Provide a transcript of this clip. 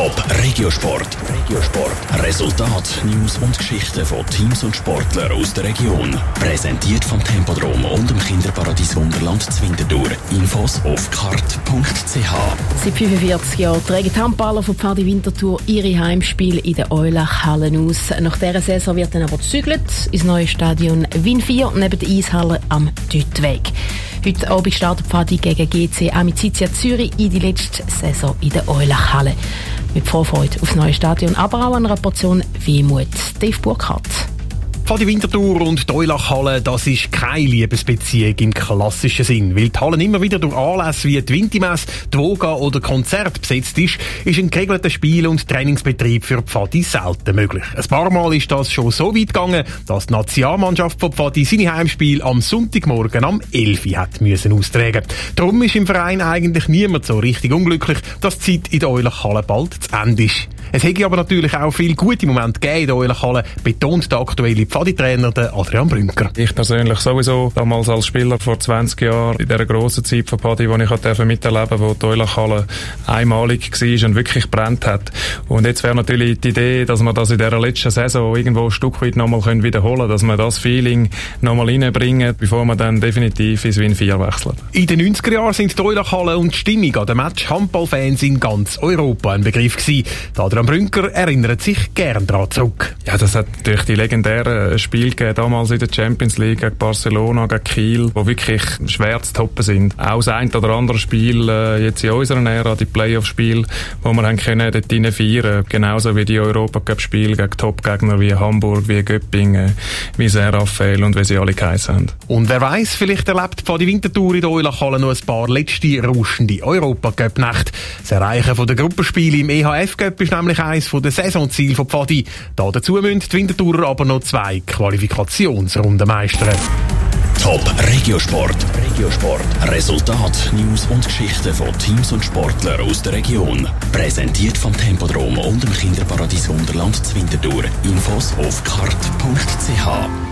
Top Regiosport. Regiosport. Resultat, News und Geschichten von Teams und Sportlern aus der Region. Präsentiert vom Tempodrom und dem Kinderparadies Wunderland Zwintertour. Infos auf kart.ch. Seit 45 Jahren die Handballer von Pfadi Winterthur ihre Heimspiele in der Eulach-Halle aus. Nach dieser Saison wird dann aber gezügelt ins neue Stadion Wien 4 neben der Eishalle am Düttweg. Heute Abend startet Pfadi gegen GC Amicizia Zürich in die letzte Saison in der Eulach-Halle. Mit Vorfreude aufs neue Stadion, aber auch einer Portion Wehmut. Dave Burkhardt. Die Winterthur und die Eulachhalle, das ist keine Liebesbeziehung im klassischen Sinn. Weil die Hallen immer wieder durch Anlässe wie die Wintimess, die Voga oder Konzert besetzt ist, ist ein geregelter Spiel- und Trainingsbetrieb für Pfadi selten möglich. Ein paar Mal ist das schon so weit gegangen, dass die Nationalmannschaft von Pfadi seine Heimspiel am Sonntagmorgen am 11 Uhr hat müssen austragen. Darum ist im Verein eigentlich niemand so richtig unglücklich, dass die Zeit in der Eulachhalle bald zu Ende ist. Es hätte aber natürlich auch viele gute Momente gegeben in der Eulachhalle, betont der aktuelle Pfadi-Trainer Adrian Brünker. Ich persönlich sowieso, damals als Spieler vor 20 Jahren, in dieser grossen Zeit von Pfadi, die ich durfte miterleben wo die Eulachhalle einmalig war und wirklich brennt hat. Und jetzt wäre natürlich die Idee, dass wir das in dieser letzten Saison irgendwo ein Stück weit nochmal wiederholen können, dass wir das Feeling nochmal reinbringen, bevor wir dann definitiv ins Wien 4 wechseln. In den 90er Jahren sind die Eulachhalle und die Stimmung an den Match Handballfans in ganz Europa ein Begriff gewesen. Adrian Brünker erinnert sich gern daran zurück. Ja, das hat durch die legendären Spiele gegeben, damals in der Champions League gegen Barcelona, gegen Kiel, wo wirklich schwer zu toppen sind. Auch das ein oder andere Spiel äh, jetzt in unserer Ära, die Playoff-Spiele, wo wir haben können dort rein feiern, genauso wie die Europacup-Spiele gegen Top-Gegner wie Hamburg, wie Göppingen, wie Serafel und wie sie alle geheißen haben. Und wer weiß, vielleicht erlebt die Wintertour in der Eulachhalle noch ein paar letzte rauschende Europacup-Nächte. Das Erreichen von der Gruppenspiele im EHF-Cup ist nämlich nämlich eines der Saisonziele von Pfadi. Da dazu müssen die Wintertourer aber noch zwei Qualifikationsrunden meistern. Top Regiosport. Regiosport. Resultat, News und Geschichten von Teams und Sportlern aus der Region. Präsentiert vom Tempodrom und dem Kinderparadies Wunderland Zwintertour. Infos auf kart.ch.